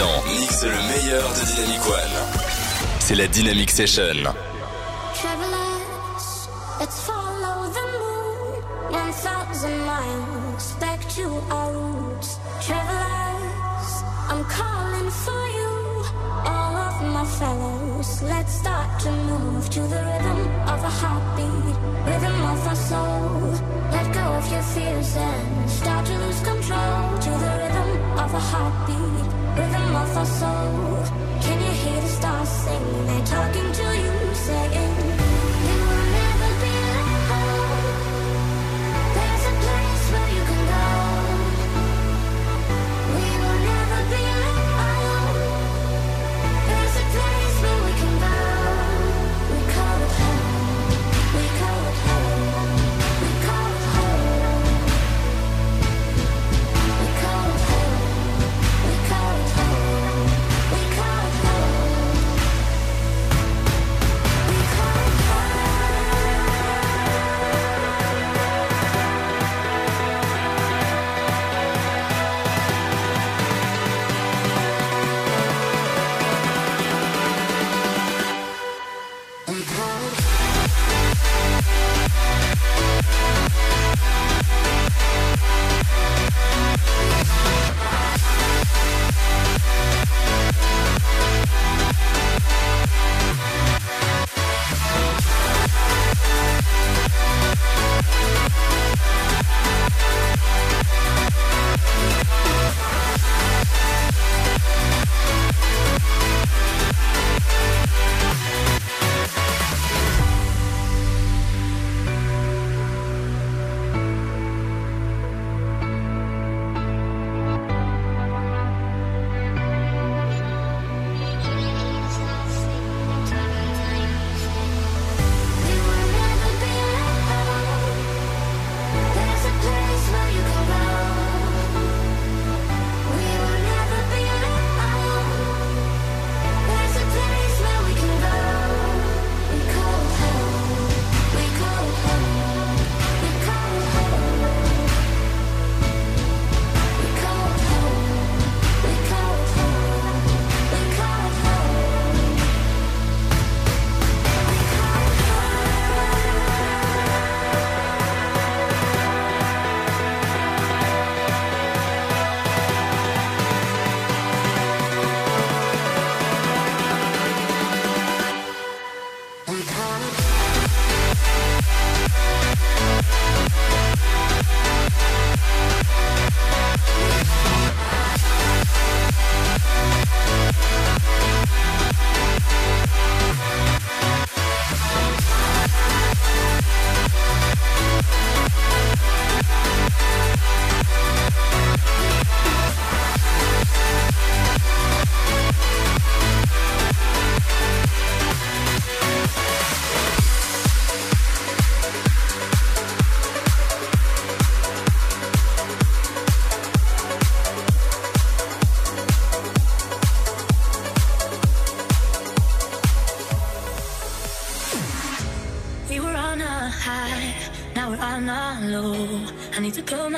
Résident mixe le meilleur de Dynamic One. C'est la Dynamic Session. Travelers, let's follow the moon. One thousand miles back to our roots. Travelers, I'm calling for you. All of my fellows, let's start to move to the rhythm of a heartbeat, rhythm of our soul. Let go of your fears and start to lose control to the rhythm of a heartbeat, rhythm of our soul. Can you hear the stars sing? They're talking to you, saying,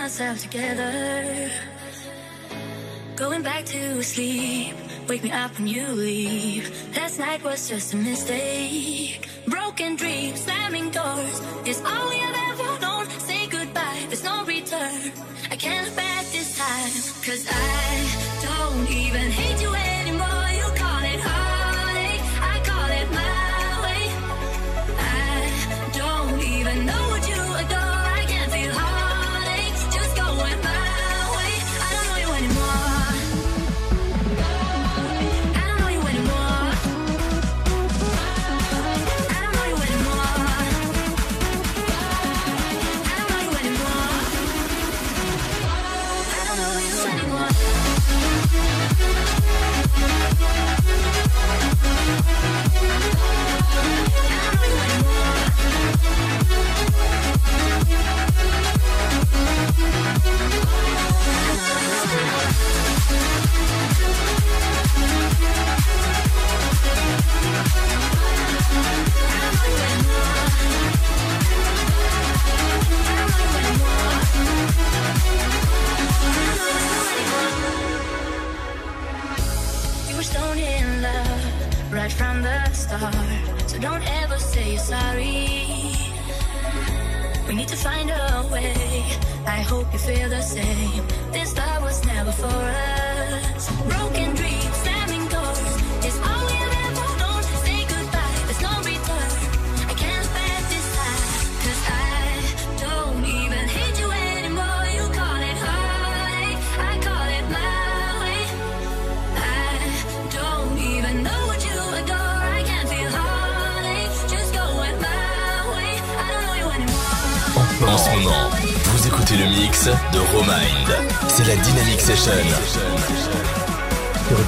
myself together. Going back to sleep, wake me up when you leave. Last night was just a mistake. Broken dreams, slamming doors, is all we have ever known. Say goodbye, there's no return. I can't back this time, cause I don't even hate you anymore.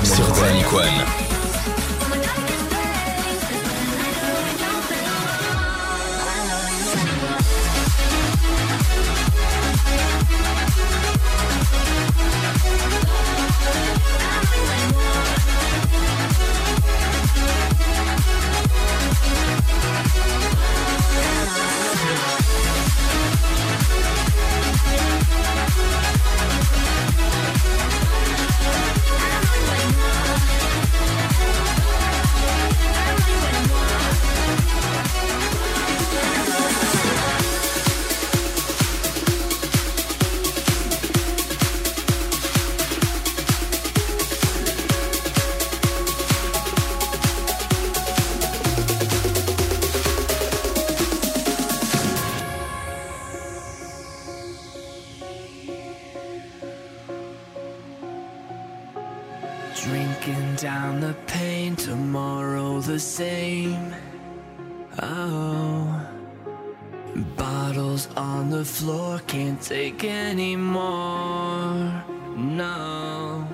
sur Dynamic One. anymore now.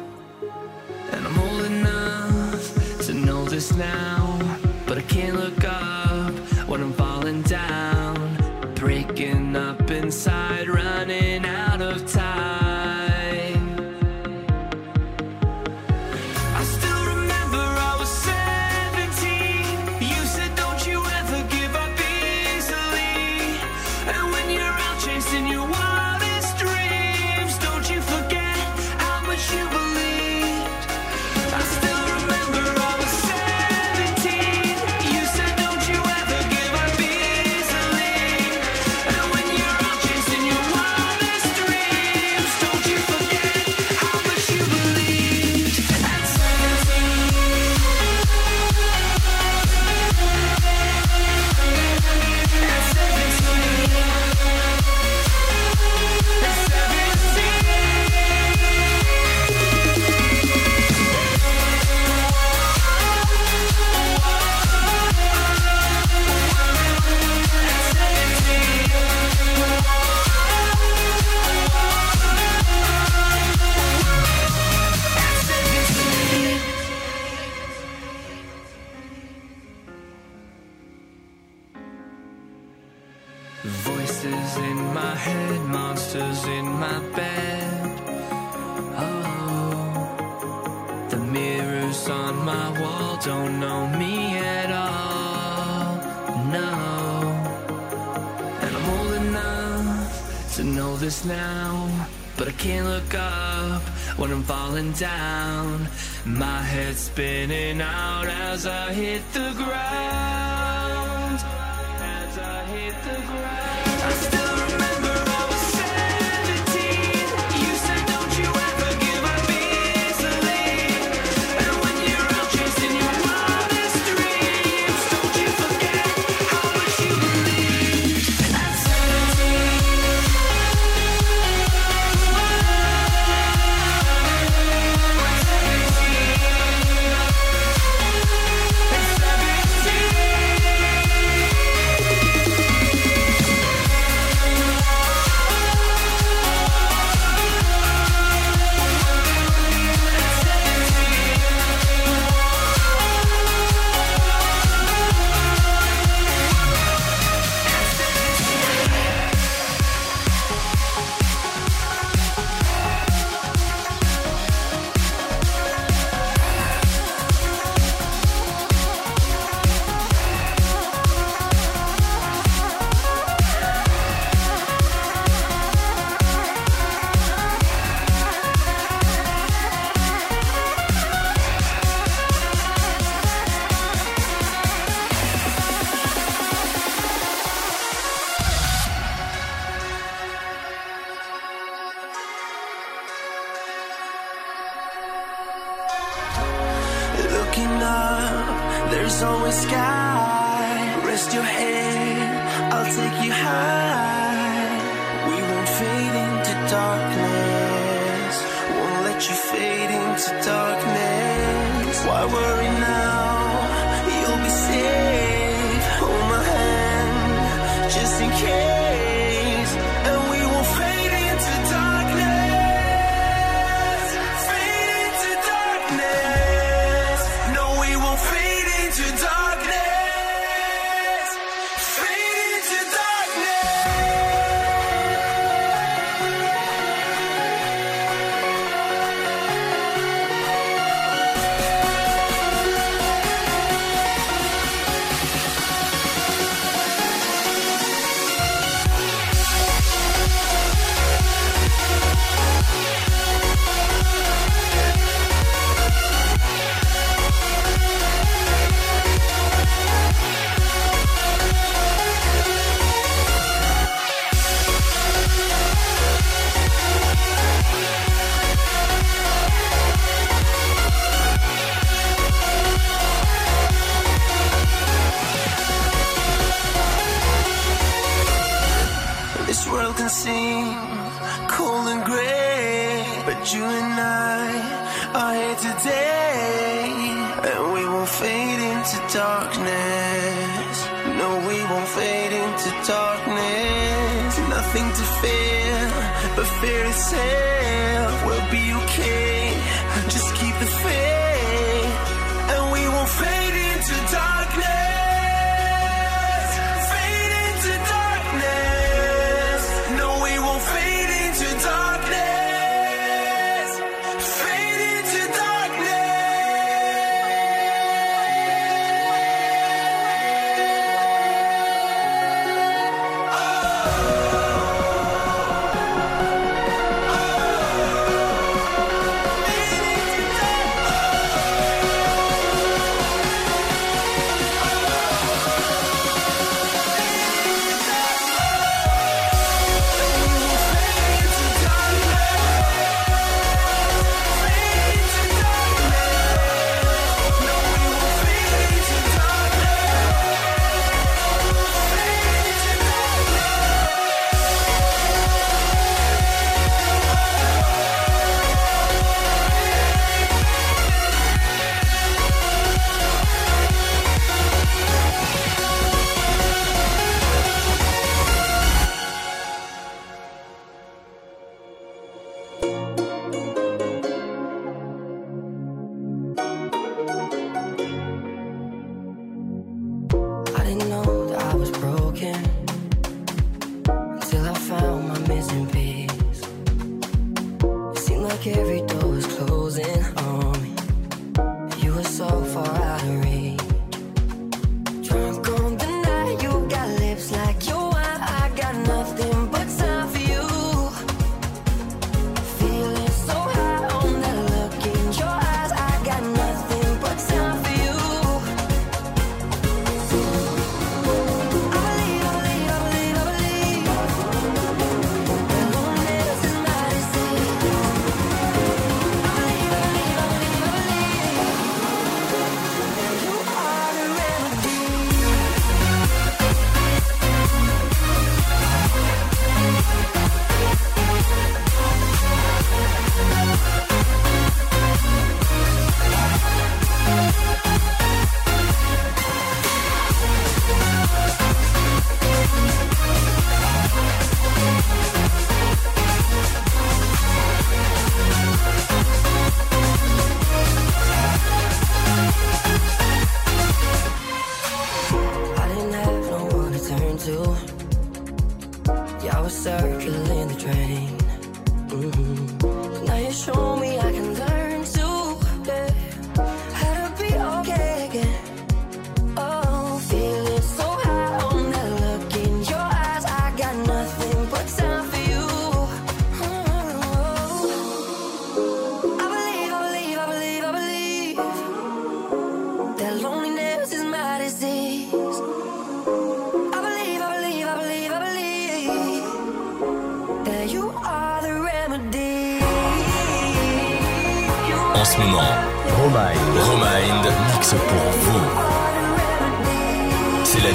And I'm old enough to know this now. I worry now. You'll be safe. Hold my hand, just in case. and I are here today, and we won't fade into darkness. No, we won't fade into darkness. Nothing to fear, but fear itself. We'll be okay.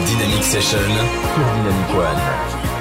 Dynamic Session sur Dynamic One.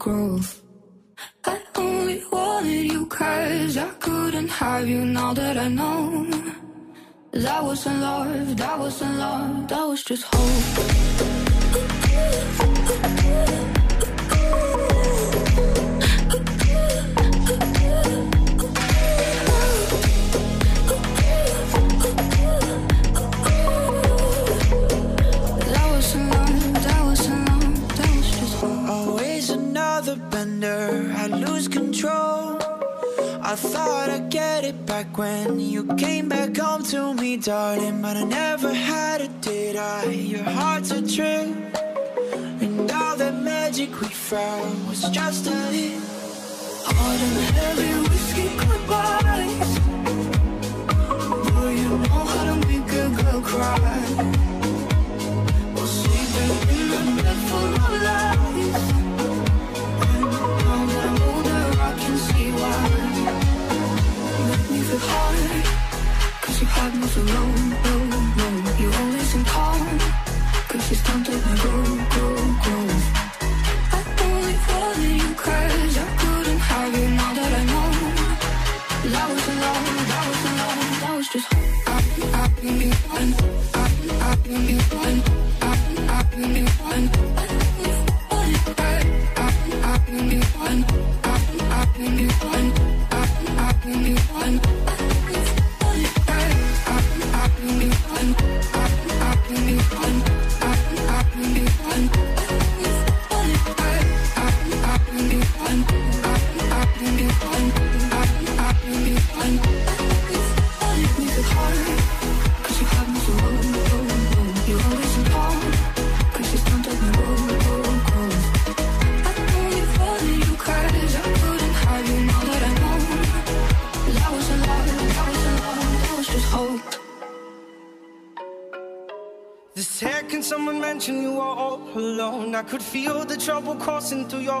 Growth. I only wanted you cause I couldn't have you now that I know. That wasn't love, that wasn't love, that was just hope. Just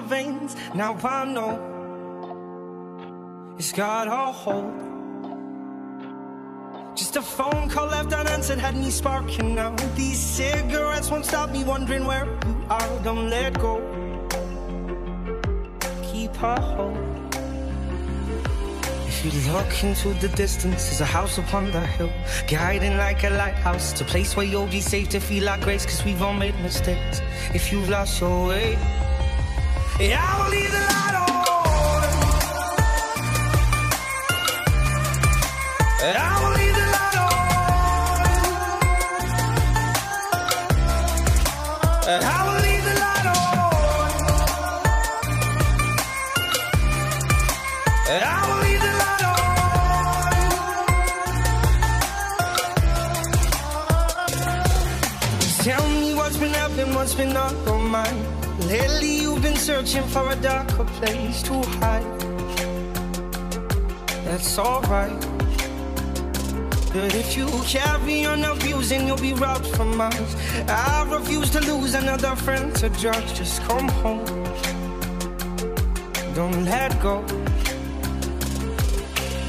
veins. Now I know it's got a hold. Just a phone call left unanswered had me sparking now. These cigarettes won't stop me wondering where you are. Don't let go. Keep a hold. If you look into the distance, there's a house upon the hill, guiding like a lighthouse. It's a place where you'll be safe to feel like grace, cause we've all made mistakes. If you've lost your way, Tell me what's been happening, what's been on your mind. Lately searching for a darker place to hide. That's alright. But if you carry on abusing, you'll be robbed from mine. I refuse to lose another friend to drugs. Just come home. Don't let go.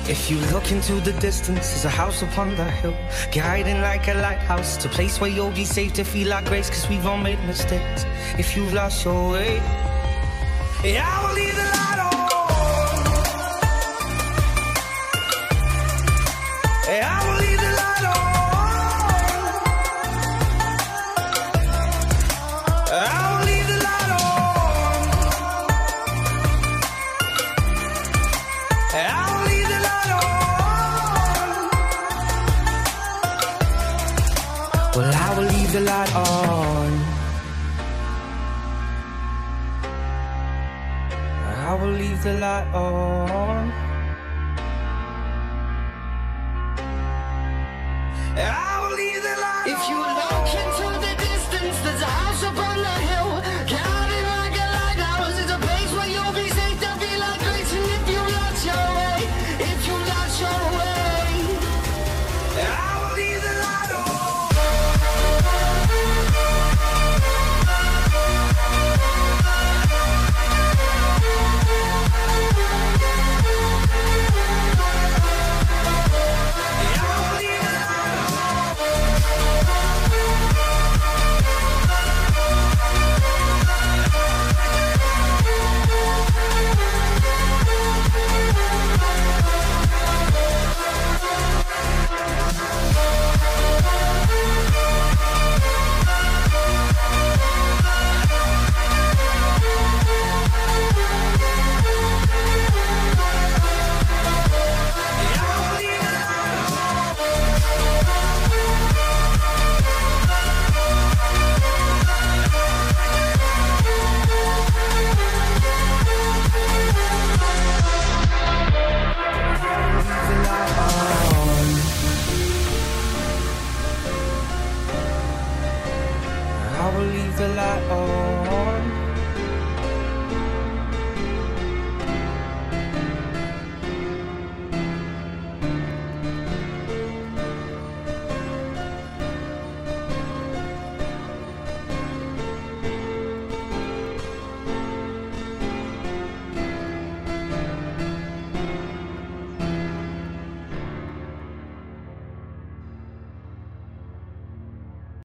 If you look into the distance, there's a house upon the hill, guiding like a lighthouse. It's a place where you'll be safe to feel like grace, cause we've all made mistakes. If you've lost your way, yeah, I will leave the light